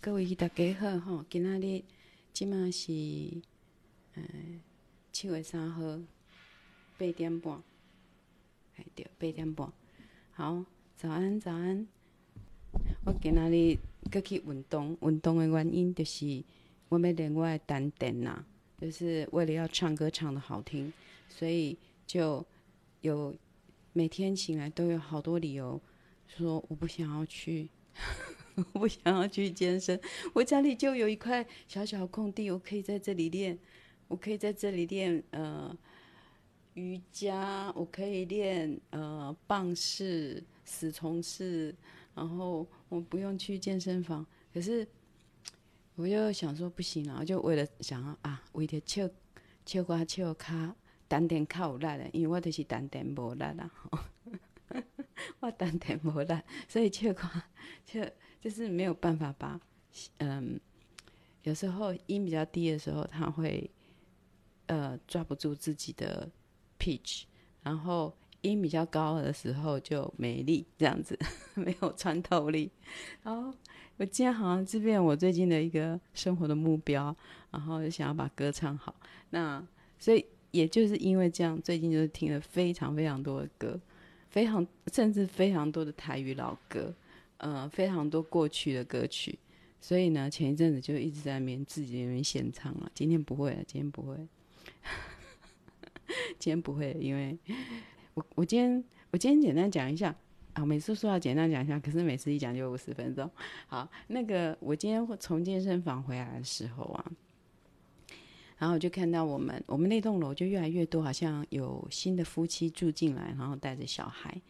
各位大家好吼，今仔日即马是呃七月三号八点半，对，八点半。好，早安早安。我今仔日阁去运动，运动的原因就是我要练我的丹田呐，就是为了要唱歌唱得好听，所以就有每天醒来都有好多理由说我不想要去。我不想要去健身，我家里就有一块小小空地，我可以在这里练，我可以在这里练呃瑜伽，我可以练呃棒式、死虫式，然后我不用去健身房。可是我就想说不行了，我就为了想要啊，为了笑笑瓜笑卡单点卡有力的，因为我就是单点无力啦，我丹田无力，所以笑瓜笑。就是没有办法把，嗯，有时候音比较低的时候，他会，呃，抓不住自己的 pitch，然后音比较高的时候就没力，这样子 没有穿透力。然后我今天好像这边我最近的一个生活的目标，然后就想要把歌唱好。那所以也就是因为这样，最近就是听了非常非常多的歌，非常甚至非常多的台语老歌。呃，非常多过去的歌曲，所以呢，前一阵子就一直在那边自己那边献唱了。今天不会了，今天不会，今天不会，因为我我今天我今天简单讲一下啊，每次说要简单讲一下，可是每次一讲就五十分钟。好，那个我今天从健身房回来的时候啊，然后我就看到我们我们那栋楼就越来越多，好像有新的夫妻住进来，然后带着小孩，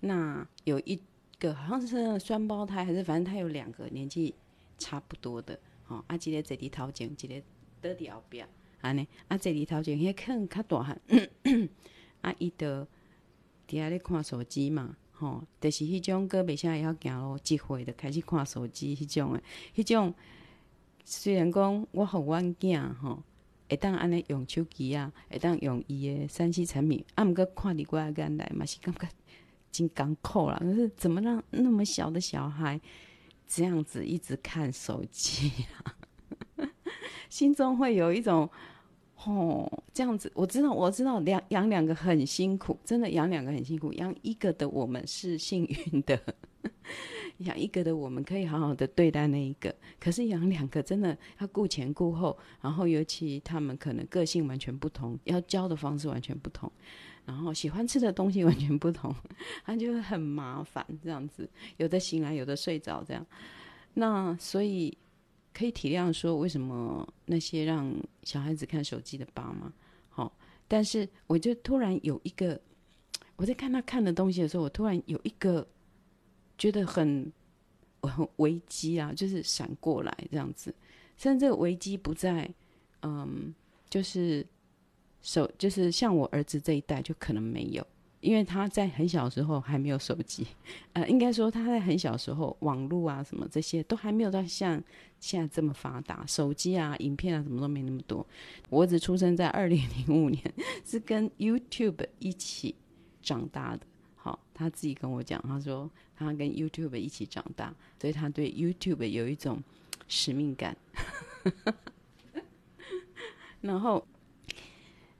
那有一。个好像是双胞胎，还是反正他有两个年纪差不多的，哦，啊，一个坐伫头前，一个倒伫后壁，安尼，啊，坐伫头前，迄可能较大汉，啊，伊就伫遐咧看手机嘛，吼、哦，就是迄种个袂啥会晓行路，一会就开始看手机，迄种诶，迄种虽然讲我互阮囝吼，会当安尼用手机啊，会当用伊诶三 C 产品，啊，毋过看伫我眼内嘛是感觉。真艰苦啦，可是怎么让那么小的小孩这样子一直看手机啊？心中会有一种哦，这样子，我知道，我知道，养养两个很辛苦，真的养两个很辛苦。养一个的我们是幸运的，养一个的我们可以好好的对待那一个。可是养两个真的要顾前顾后，然后尤其他们可能个性完全不同，要教的方式完全不同。然后喜欢吃的东西完全不同，他就会很麻烦这样子，有的醒来，有的睡着这样。那所以可以体谅说，为什么那些让小孩子看手机的爸妈，好，但是我就突然有一个，我在看他看的东西的时候，我突然有一个觉得很很危机啊，就是闪过来这样子。甚至这个危机不在，嗯，就是。手就是像我儿子这一代就可能没有，因为他在很小的时候还没有手机，呃，应该说他在很小的时候网络啊什么这些都还没有到像现在这么发达，手机啊、影片啊什么都没那么多。我儿子出生在二零零五年，是跟 YouTube 一起长大的。好，他自己跟我讲，他说他跟 YouTube 一起长大，所以他对 YouTube 有一种使命感。然后。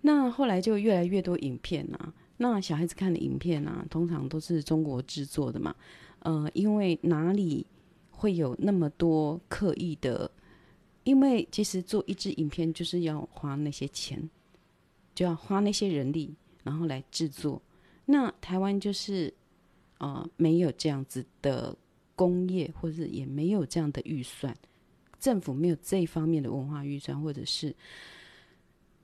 那后来就越来越多影片啊，那小孩子看的影片啊，通常都是中国制作的嘛，呃，因为哪里会有那么多刻意的？因为其实做一支影片就是要花那些钱，就要花那些人力，然后来制作。那台湾就是呃没有这样子的工业，或者也没有这样的预算，政府没有这方面的文化预算，或者是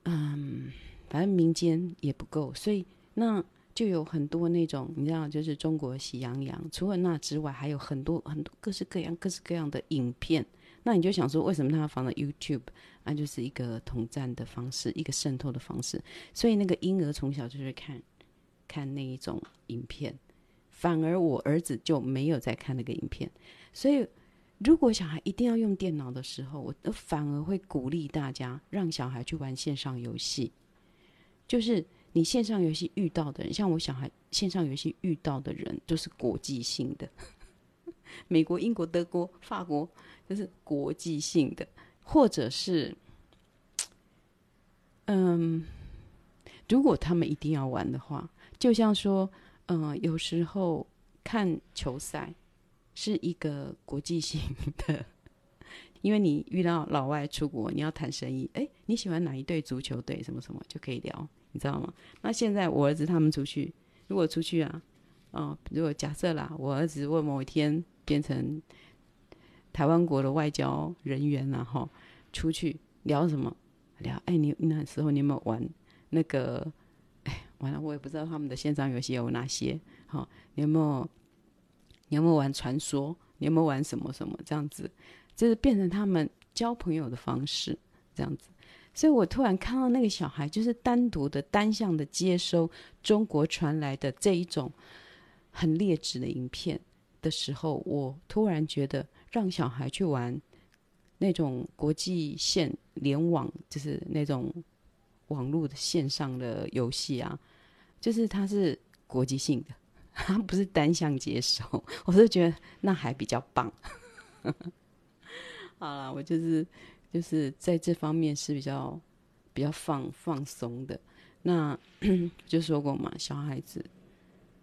嗯。反正民间也不够，所以那就有很多那种你知道，就是中国喜羊羊。除了那之外，还有很多很多各式各样、各式各样的影片。那你就想说，为什么他放到 YouTube？那就是一个统战的方式，一个渗透的方式。所以那个婴儿从小就是看看那一种影片，反而我儿子就没有在看那个影片。所以，如果小孩一定要用电脑的时候，我反而会鼓励大家让小孩去玩线上游戏。就是你线上游戏遇到的人，像我小孩线上游戏遇到的人都是国际性的，美国、英国、德国、法国，就是国际性的，或者是，嗯，如果他们一定要玩的话，就像说，嗯，有时候看球赛是一个国际性的。因为你遇到老外出国，你要谈生意，哎，你喜欢哪一队足球队？什么什么就可以聊，你知道吗？那现在我儿子他们出去，如果出去啊，哦，如果假设啦，我儿子如果某一天变成台湾国的外交人员然后出去聊什么？聊，哎，你那时候你有没有玩那个？哎，完了，我也不知道他们的线上游戏有哪些。好，你有没有？你有没有玩传说？你有没有玩什么什么这样子？就是变成他们交朋友的方式，这样子。所以我突然看到那个小孩，就是单独的、单向的接收中国传来的这一种很劣质的影片的时候，我突然觉得，让小孩去玩那种国际线联网，就是那种网络的线上的游戏啊，就是它是国际性的，它不是单向接收。我是觉得那还比较棒。好了，我就是就是在这方面是比较比较放放松的。那 就说过嘛，小孩子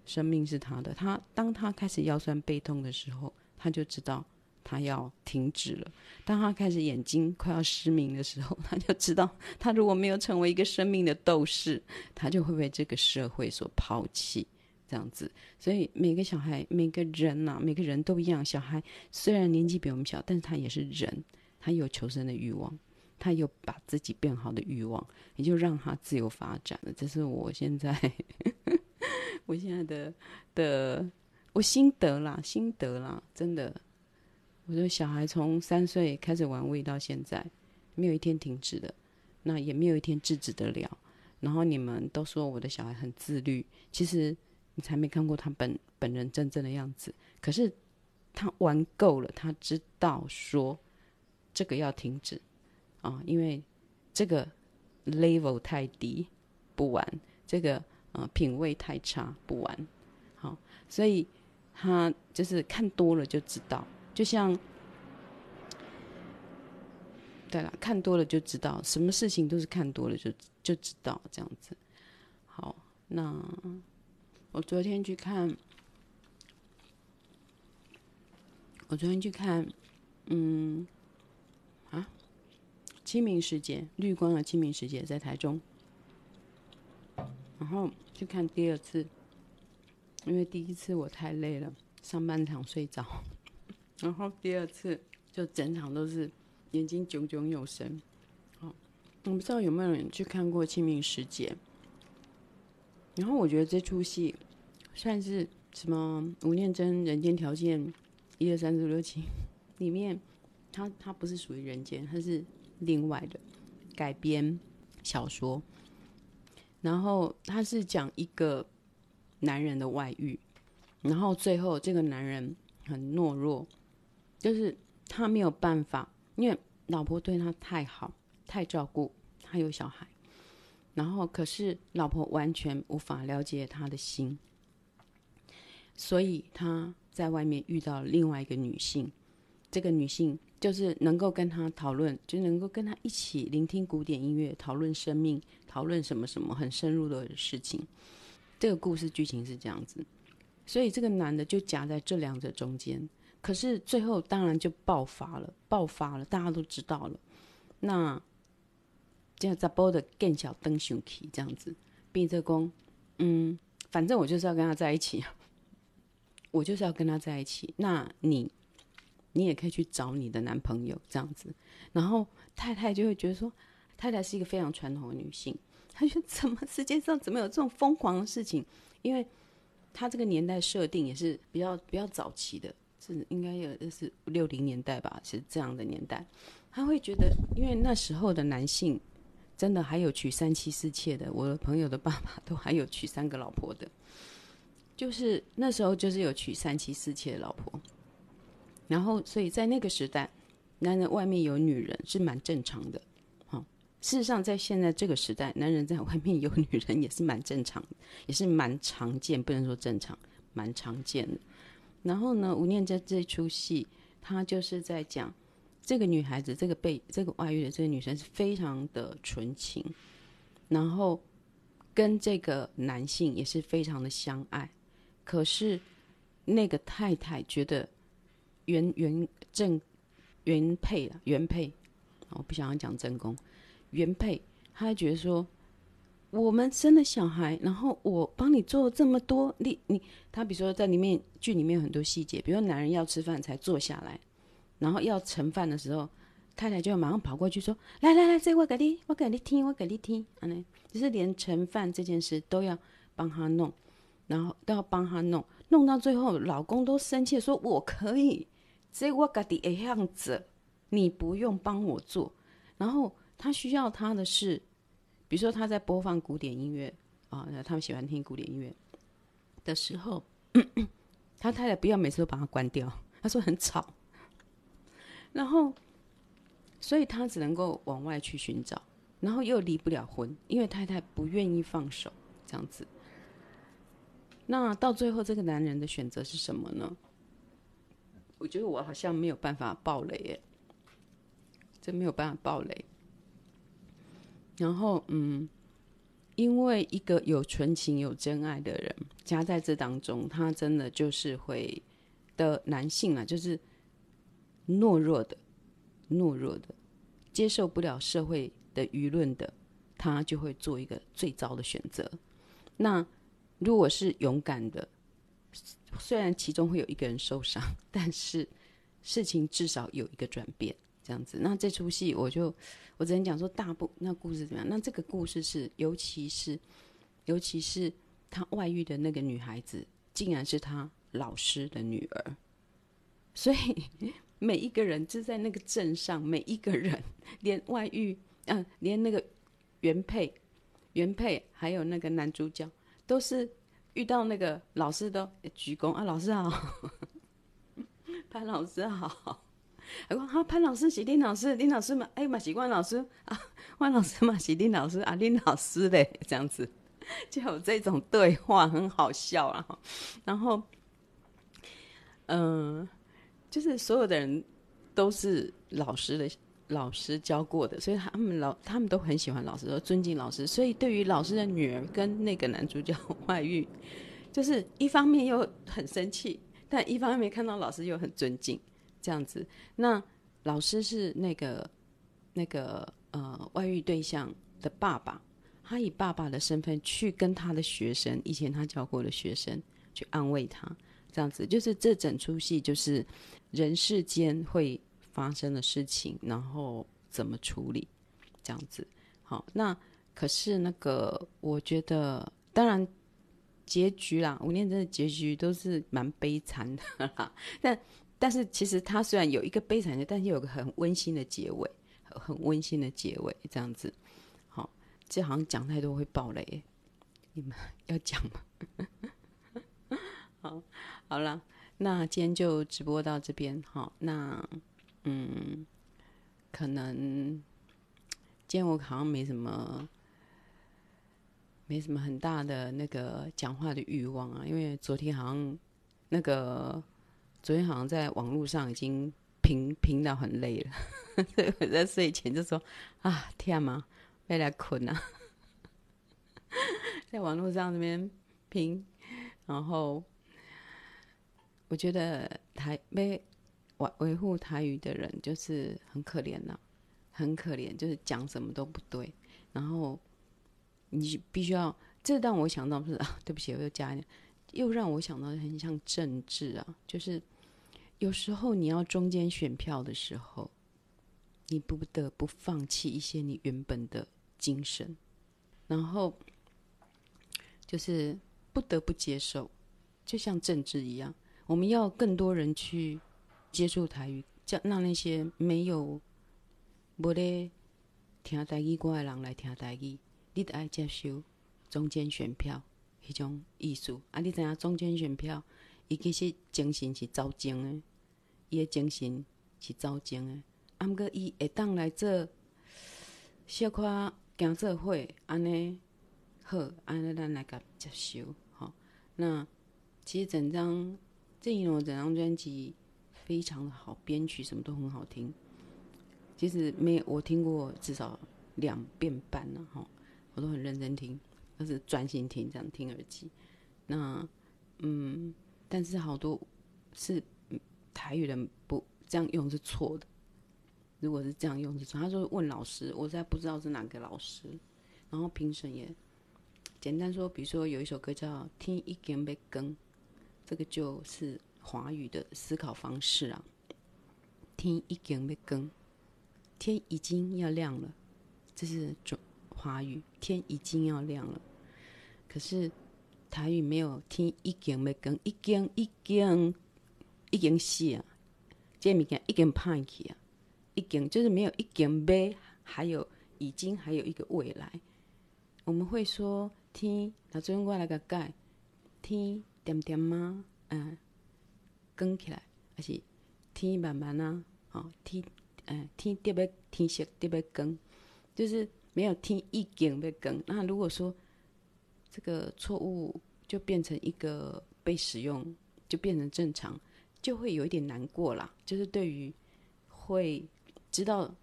生命是他的，他当他开始腰酸背痛的时候，他就知道他要停止了。当他开始眼睛快要失明的时候，他就知道他如果没有成为一个生命的斗士，他就会被这个社会所抛弃。这样子，所以每个小孩、每个人呐、每个人都一样。小孩虽然年纪比我们小，但是他也是人，他有求生的欲望，他有把自己变好的欲望，也就让他自由发展了。这是我现在，我现在的的我心得啦，心得啦，真的。我的小孩从三岁开始玩味到现在，没有一天停止的，那也没有一天制止得了。然后你们都说我的小孩很自律，其实。你才没看过他本本人真正的样子，可是他玩够了，他知道说这个要停止啊，因为这个 level 太低，不玩这个啊，品味太差，不玩。好，所以他就是看多了就知道，就像对了，看多了就知道，什么事情都是看多了就就知道这样子。好，那。我昨天去看，我昨天去看，嗯，清明时节，绿光的清明时节在台中，然后去看第二次，因为第一次我太累了，上半场睡着，然后第二次就整场都是眼睛炯炯有神。好，我不知道有没有人去看过清明时节，然后我觉得这出戏。算是什么？吴念真《人间条件》一二三四五六七里面，他他不是属于人间，他是另外的改编小说。然后他是讲一个男人的外遇，然后最后这个男人很懦弱，就是他没有办法，因为老婆对他太好，太照顾，他有小孩，然后可是老婆完全无法了解他的心。所以他在外面遇到另外一个女性，这个女性就是能够跟他讨论，就能够跟他一起聆听古典音乐，讨论生命，讨论什么什么很深入的事情。这个故事剧情是这样子，所以这个男的就夹在这两者中间。可是最后当然就爆发了，爆发了，大家都知道了。那这样在播的更小灯熊气这样子，闭着光，嗯，反正我就是要跟他在一起。我就是要跟他在一起，那你，你也可以去找你的男朋友这样子。然后太太就会觉得说，太太是一个非常传统的女性，她说怎么世界上怎么有这种疯狂的事情？因为她这个年代设定也是比较比较早期的，是应该有是六零年代吧，是这样的年代。她会觉得，因为那时候的男性真的还有娶三妻四妾的，我的朋友的爸爸都还有娶三个老婆的。就是那时候，就是有娶三妻四妾的老婆，然后所以在那个时代，男人外面有女人是蛮正常的。好，事实上在现在这个时代，男人在外面有女人也是蛮正常，也是蛮常见，不能说正常，蛮常见的。然后呢，吴念真这出戏，他就是在讲这个女孩子，这个被这个外遇的这个女生是非常的纯情，然后跟这个男性也是非常的相爱，可是那个太太觉得原原正原配啊原配，我不想要讲正宫，原配，他还觉得说。我们生了小孩，然后我帮你做这么多，你你他比如说在里面剧里面有很多细节，比如说男人要吃饭才坐下来，然后要盛饭的时候，太太就马上跑过去说：“来来来，这我给你，我给你听，我给你听。”啊，呢，就是连盛饭这件事都要帮他弄，然后都要帮他弄，弄到最后，老公都生气说：“我可以，这我给你一样子，你不用帮我做。”然后他需要他的是。比如说他在播放古典音乐啊，他们喜欢听古典音乐的时候，他太太不要每次都把它关掉，他说很吵。然后，所以他只能够往外去寻找，然后又离不了婚，因为太太不愿意放手，这样子。那到最后，这个男人的选择是什么呢？我觉得我好像没有办法爆雷耶，真没有办法爆雷。然后，嗯，因为一个有纯情、有真爱的人夹在这当中，他真的就是会的男性啊，就是懦弱的、懦弱的，接受不了社会的舆论的，他就会做一个最糟的选择。那如果是勇敢的，虽然其中会有一个人受伤，但是事情至少有一个转变。这样子，那这出戏我就我只能讲说大部那故事怎么样？那这个故事是，尤其是尤其是他外遇的那个女孩子，竟然是他老师的女儿，所以每一个人就在那个镇上，每一个人连外遇，嗯、连那个原配原配还有那个男主角，都是遇到那个老师都鞠躬啊，老师好，潘老师好。我讲哈，潘老师是林老师，林老师嘛，哎嘛是万老师啊，万老师嘛是林老师啊，林老师嘞，这样子就有这种对话，很好笑啊。然后，嗯、就是所有的人都是老师的老师教过的，所以他们老他们都很喜欢老师，都尊敬老师。所以对于老师的女儿跟那个男主角外遇，就是一方面又很生气，但一方面看到老师又很尊敬。这样子，那老师是那个那个呃外遇对象的爸爸，他以爸爸的身份去跟他的学生，以前他教过的学生去安慰他，这样子就是这整出戏就是人世间会发生的事情，然后怎么处理，这样子。好，那可是那个我觉得，当然结局啦，吴念真的结局都是蛮悲惨的啦，但。但是其实他虽然有一个悲惨的，但是有个很温馨的结尾，很温馨的结尾，这样子。好，这好像讲太多会爆雷，你们要讲吗？好，好了，那今天就直播到这边。好，那嗯，可能见我好像没什么，没什么很大的那个讲话的欲望啊，因为昨天好像那个。昨天好像在网络上已经评评到很累了，所以我在睡前就说：“啊，天啊，要来困啊！” 在网络上这边拼，然后我觉得台被维维护台语的人就是很可怜呐、很可怜，就是讲什么都不对，然后你必须要，这让我想到是啊，对不起，我又加一点，又让我想到很像政治啊，就是。有时候你要中间选票的时候，你不得不放弃一些你原本的精神，然后就是不得不接受，就像政治一样，我们要更多人去接触台语，叫让那些没有不咧听台语歌的人来听台语，你得爱接受中间选票迄种艺术啊！你知影中间选票？伊其实精神是走精的，伊的精神是走精的。啊，毋过伊会当来做小可行做伙，安尼好，安尼咱来甲接受。吼，那其实整张郑宜农整张专辑非常的好，编曲什么都很好听。其实没有我听过至少两遍半了哈，我都很认真听，都是专心听，这样听耳机。那嗯，但是好多是台语人不这样用是错的。如果是这样用是错，他说问老师，我实在不知道是哪个老师。然后评审也简单说，比如说有一首歌叫《天已经要光》，这个就是华语的思考方式啊。天已经要光，天已经要亮了，这是中华语，天已经要亮了。可是台语没有天已经要光，已经已经已经死啊，这物件已经歹去啊，已经就是没有已经要，还有已经还有一个未来。我们会说天，那最后我来个改，天点点吗？嗯，光起来，还是天慢慢啊？好，天，嗯，天特别天色特别光，就是没有天已经被光。那如果说这个错误就变成一个被使用，就变成正常，就会有一点难过啦。就是对于会知道。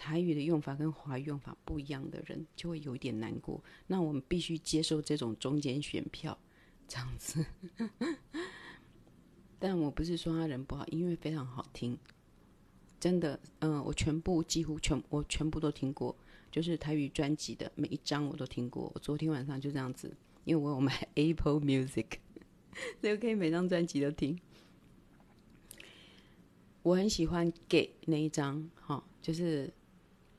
台语的用法跟华语用法不一样的人，就会有一点难过。那我们必须接受这种中间选票，这样子。但我不是说他人不好，音乐非常好听，真的。嗯、我全部几乎全我全部都听过，就是台语专辑的每一张我都听过。我昨天晚上就这样子，因为我有买 Apple Music，所以我可以每张专辑都听。我很喜欢给那一张，哈，就是。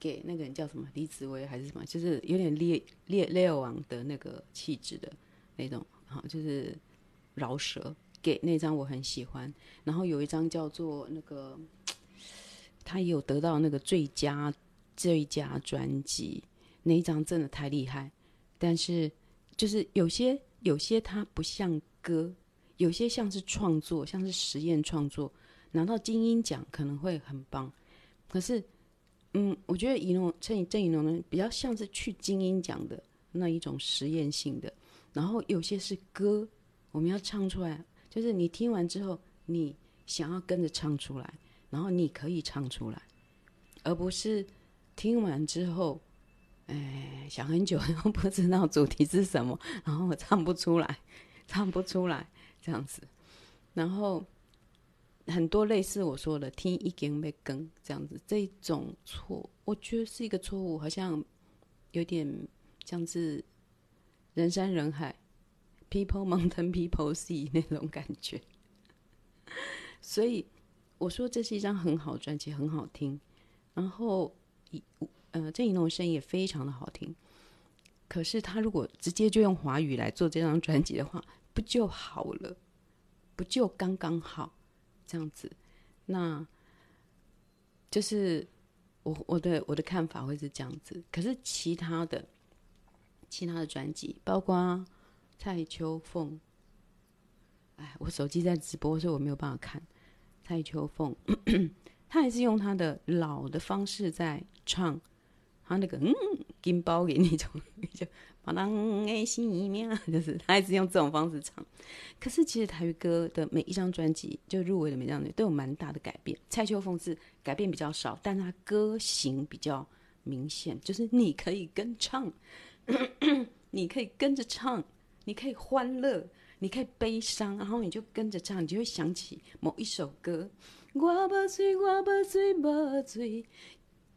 给那个人叫什么李子维还是什么，就是有点烈烈烈王的那个气质的那种，好，就是饶舌。给那张我很喜欢，然后有一张叫做那个，他有得到那个最佳最佳专辑，那一张真的太厉害。但是就是有些有些它不像歌，有些像是创作，像是实验创作，拿到金音奖可能会很棒，可是。嗯，我觉得宜农郑郑宜农呢，比较像是去金音奖的那一种实验性的，然后有些是歌，我们要唱出来，就是你听完之后，你想要跟着唱出来，然后你可以唱出来，而不是听完之后，哎，想很久 然后不知道主题是什么，然后我唱不出来，唱不出来这样子，然后。很多类似我说的“天已经要光”这样子，这种错，我觉得是一个错误，好像有点像是人山人海，people mountain people sea 那种感觉。所以我说这是一张很好专辑，很好听。然后，呃，郑宜农的声音也非常的好听。可是他如果直接就用华语来做这张专辑的话，不就好了？不就刚刚好？这样子，那就是我我的我的看法会是这样子。可是其他的其他的专辑，包括蔡秋凤，哎，我手机在直播，所以我没有办法看蔡秋凤。他还是用他的老的方式在唱，他那个嗯，金包给那种 就。当爱心一面，就是他一直用这种方式唱。可是其实台语歌的每一张专辑，就入围的每张都有蛮大的改变。蔡秋凤是改变比较少，但他歌型比较明显，就是你可以跟唱，你可以跟着唱，你可以欢乐，你可以悲伤，然后你就跟着唱，你就会想起某一首歌。我不醉，我不醉，不醉，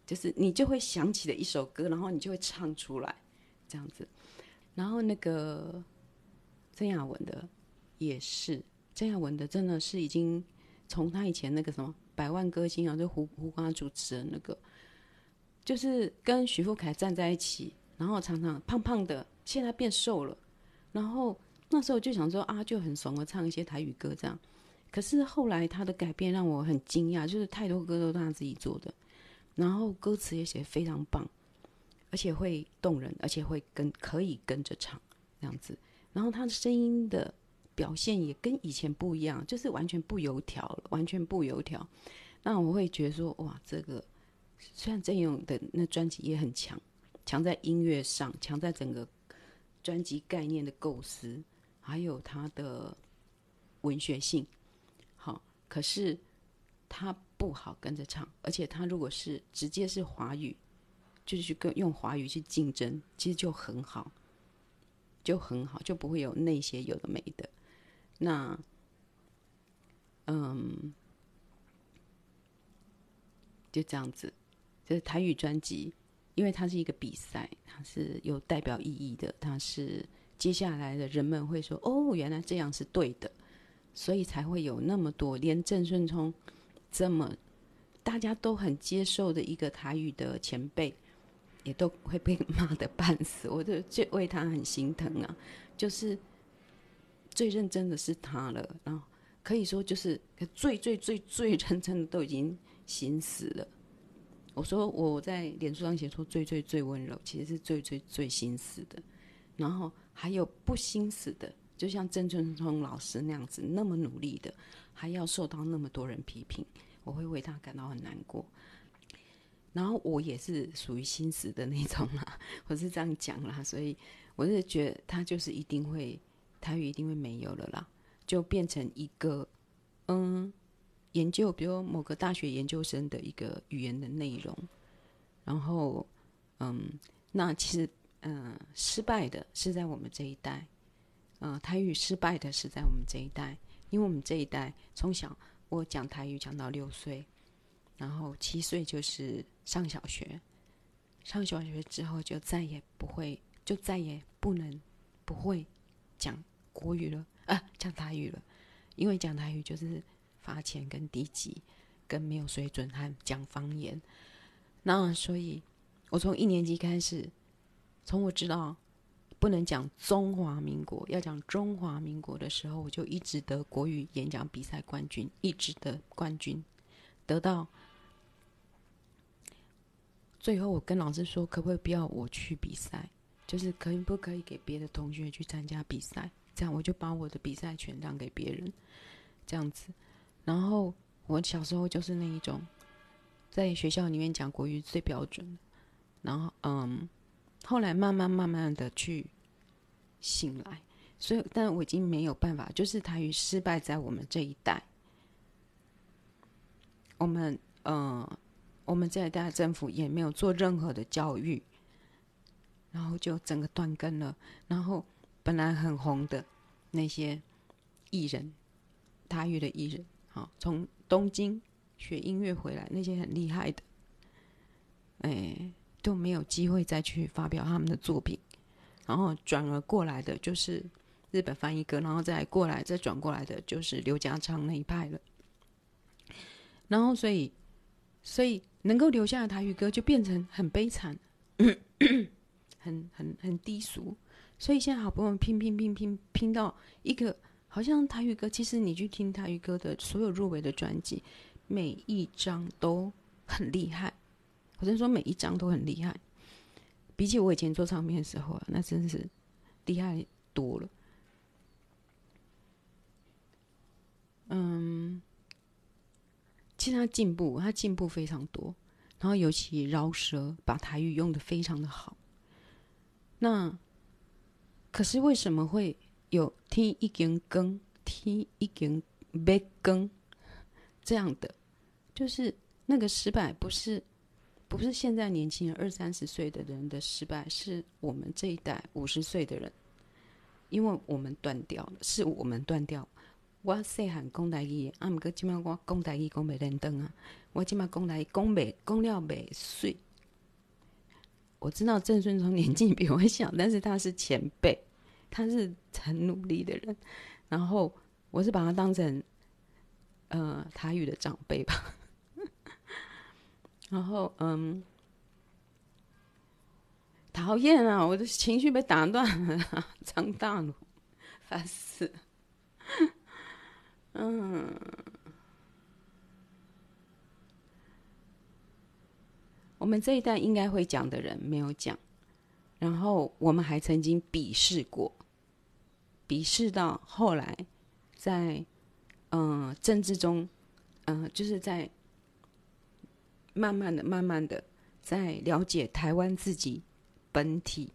就是你就会想起的一首歌，然后你就会唱出来，这样子。然后那个曾雅文的也是，曾雅文的真的是已经从他以前那个什么百万歌星啊，就胡胡瓜主持的那个，就是跟徐富凯站在一起，然后常常胖胖的，现在变瘦了。然后那时候就想说啊，就很怂的唱一些台语歌这样。可是后来他的改变让我很惊讶，就是太多歌都是他自己做的，然后歌词也写得非常棒。而且会动人，而且会跟可以跟着唱这样子，然后他的声音的表现也跟以前不一样，就是完全不油条了，完全不油条。那我会觉得说，哇，这个虽然郑勇的那专辑也很强，强在音乐上，强在整个专辑概念的构思，还有他的文学性，好可是他不好跟着唱，而且他如果是直接是华语，就是跟用华语去竞争，其实就很好，就很好，就不会有那些有的没的。那，嗯，就这样子，就是台语专辑，因为它是一个比赛，它是有代表意义的，它是接下来的人们会说：“哦，原来这样是对的。”所以才会有那么多，连郑顺聪这么大家都很接受的一个台语的前辈，也都会被骂的半死。我就最为他很心疼啊！就是最认真的是他了，然后可以说就是最最最最认真的都已经心死了。我说我在脸书上写说最最最温柔，其实是最最最心死的。然后还有不心死的。就像郑春聪老师那样子，那么努力的，还要受到那么多人批评，我会为他感到很难过。然后我也是属于心死的那种啦，我是这样讲啦，所以我是觉得他就是一定会他一定会没有了啦，就变成一个嗯研究，比如某个大学研究生的一个语言的内容。然后嗯，那其实嗯失败的是在我们这一代。呃，台语失败的是在我们这一代，因为我们这一代从小我讲台语讲到六岁，然后七岁就是上小学，上小学之后就再也不会，就再也不能不会讲国语了啊，讲台语了，因为讲台语就是发钱跟低级，跟没有水准，还讲方言。那所以，我从一年级开始，从我知道。不能讲中华民国，要讲中华民国的时候，我就一直得国语演讲比赛冠军，一直得冠军，得到最后，我跟老师说，可不可以不要我去比赛，就是可以不可以给别的同学去参加比赛？这样我就把我的比赛权让给别人，这样子。然后我小时候就是那一种，在学校里面讲国语最标准，然后嗯。后来慢慢慢慢的去醒来，所以，但我已经没有办法，就是台语失败在我们这一代。我们，呃，我们这一代政府也没有做任何的教育，然后就整个断根了。然后本来很红的那些艺人，台语的艺人，好，从东京学音乐回来，那些很厉害的，哎。都没有机会再去发表他们的作品，然后转而过来的就是日本翻译歌，然后再过来再转过来的就是刘家昌那一派了。然后所以，所以能够留下的台语歌就变成很悲惨，很很很低俗。所以现在好不容易拼拼拼拼拼到一个，好像台语歌，其实你去听台语歌的所有入围的专辑，每一张都很厉害。我真说每一张都很厉害，比起我以前做唱片的时候啊，那真是厉害多了。嗯，其实他进步，他进步非常多。然后尤其饶舌，把台语用的非常的好。那可是为什么会有天已经光，天已经要光这样的？就是那个失败不是。不是现在年轻人二三十岁的人的失败，是我们这一代五十岁的人，因为我们断掉了，是我们断掉。我细汉讲台语，啊，毋过即马我讲台语讲袂认真啊，我即马讲台讲袂讲了袂水。我知道郑顺聪年纪比我小，但是他是前辈，他是很努力的人，然后我是把他当成呃台语的长辈吧。然后，嗯，讨厌啊！我的情绪被打断了，长大了，烦死。嗯，我们这一代应该会讲的人没有讲，然后我们还曾经鄙视过，鄙视到后来在嗯政治中，嗯，就是在。慢慢的、慢慢的，在了解台湾自己本体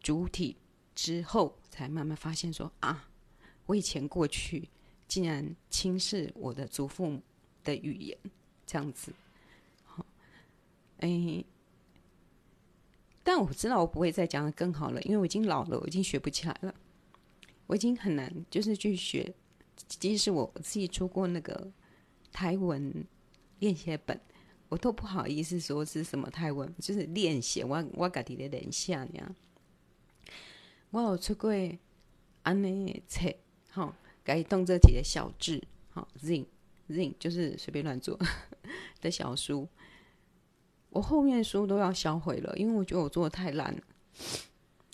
主体之后，才慢慢发现说啊，我以前过去竟然轻视我的祖父母的语言，这样子。好，哎，但我知道我不会再讲得更好了，因为我已经老了，我已经学不起来了，我已经很难就是去学。即使我自己出过那个台文练习本，我都不好意思说是什么台文，就是练习。我我家己的练习呢，我有出过安尼册，好，改动这几个小字，好，zin zin 就是随便乱做 的小书。我后面书都要销毁了，因为我觉得我做的太烂了，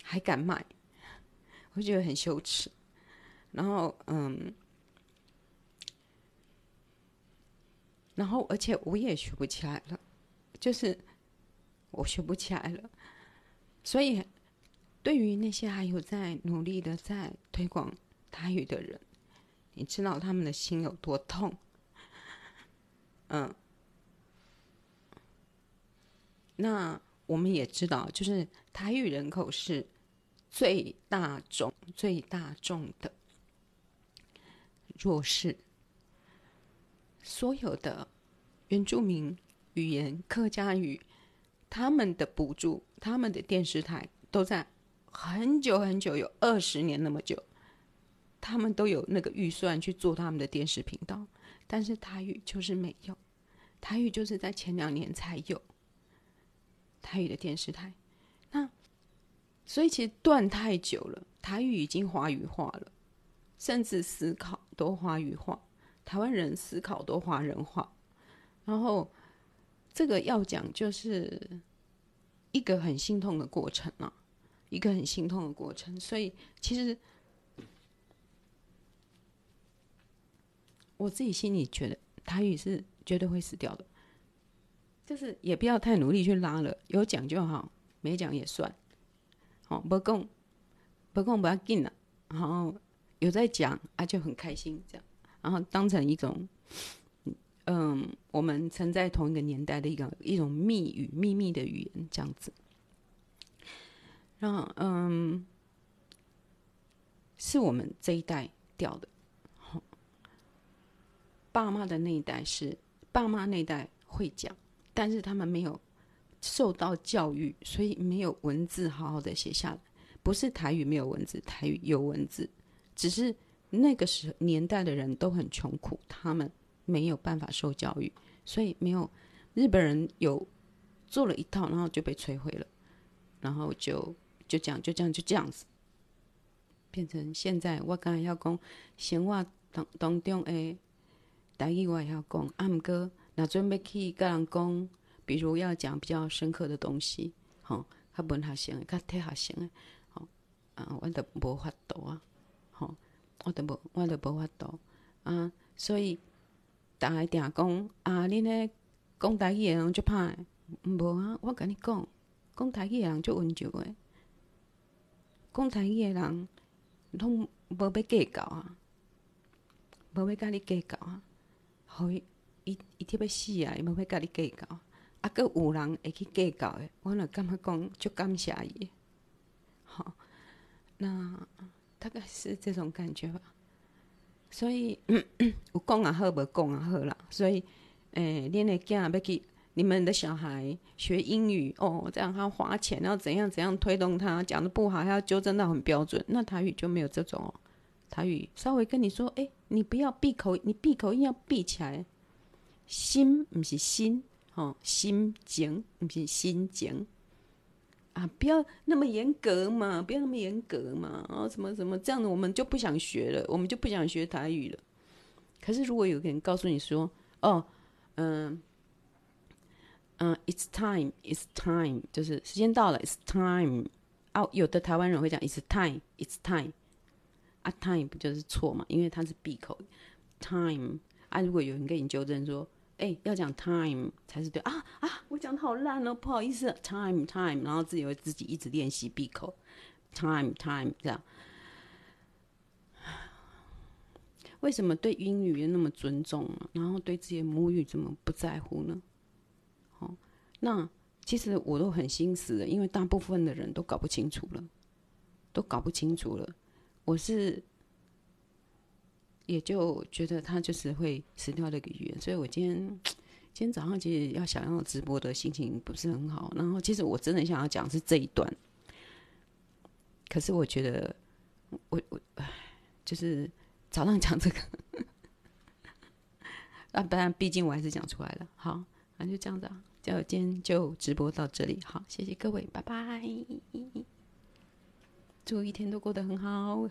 还敢卖，我觉得很羞耻。然后，嗯。然后，而且我也学不起来了，就是我学不起来了。所以，对于那些还有在努力的在推广台语的人，你知道他们的心有多痛？嗯，那我们也知道，就是台语人口是最大众、最大众的弱势。所有的原住民语言、客家语，他们的补助、他们的电视台都在很久很久，有二十年那么久，他们都有那个预算去做他们的电视频道，但是台语就是没有，台语就是在前两年才有台语的电视台。所以其实断太久了，台语已经华语化了，甚至思考都华语化。台湾人思考都华人化，然后这个要讲就是一个很心痛的过程啊，一个很心痛的过程。所以其实我自己心里觉得台语是绝对会死掉的，就是也不要太努力去拉了，有讲就好，没讲也算。哦，不讲不讲不要紧了，然后有在讲啊就很开心这样。然后当成一种，嗯，我们曾在同一个年代的一个一种密语、秘密的语言，这样子。然后，嗯，是我们这一代掉的。爸妈的那一代是爸妈那一代会讲，但是他们没有受到教育，所以没有文字好好的写下来。不是台语没有文字，台语有文字，只是。那个时年代的人都很穷苦，他们没有办法受教育，所以没有日本人有做了一套，然后就被摧毁了，然后就就这样就这样就这样子，变成现在我刚才要讲闲话当当中诶，台语我也要讲，啊，毋过那准备去跟人讲，比如要讲比较深刻的东西，吼，较文学性诶，较体学性诶，吼，啊，我都无法度啊。吼我都无，我都无法度啊！所以，逐个定讲啊，恁咧讲台语诶人就歹，无啊！我甲你讲，讲台语诶人就温柔诶，讲台语诶人拢无要计较啊，无要甲你计较啊，互伊伊伊特别死啊，伊无要甲你计较，啊，阁有人会去计较诶，我若感觉讲就感谢伊，好，那。大概是这种感觉吧，所以 有讲也好，无讲也好啦。所以，诶、恁的囝要去，你们的小孩学英语哦，这样他花钱要怎样怎样推动他，讲的不好还要纠正到很标准。那台语就没有这种哦，台语稍微跟你说，诶、你不要闭口，你闭口音要闭起来，心不是心，哦，心情不是心情。啊，不要那么严格嘛，不要那么严格嘛，啊，什么什么这样的，我们就不想学了，我们就不想学台语了。可是如果有个人告诉你说，哦，嗯，嗯，it's time，it's time，就是时间到了，it's time。哦，有的台湾人会讲，it's time，it's time。啊，time 不就是错嘛？因为它是闭口，time。啊，如果有人跟你纠正说。哎、要讲 time 才是对啊啊！我讲的好烂哦，不好意思，time time，然后自己会自己一直练习闭口，time time 这样。为什么对英语那么尊重，然后对自己的母语这么不在乎呢？好，那其实我都很心死的，因为大部分的人都搞不清楚了，都搞不清楚了。我是也就觉得他就是会死掉的一个语言，所以我今天今天早上其实要想要直播的心情不是很好，然后其实我真的想要讲是这一段，可是我觉得我我就是早上讲这个，啊，不然毕竟我还是讲出来了，好，那就这样子啊，就今天就直播到这里，好，谢谢各位，拜拜，祝一天都过得很好。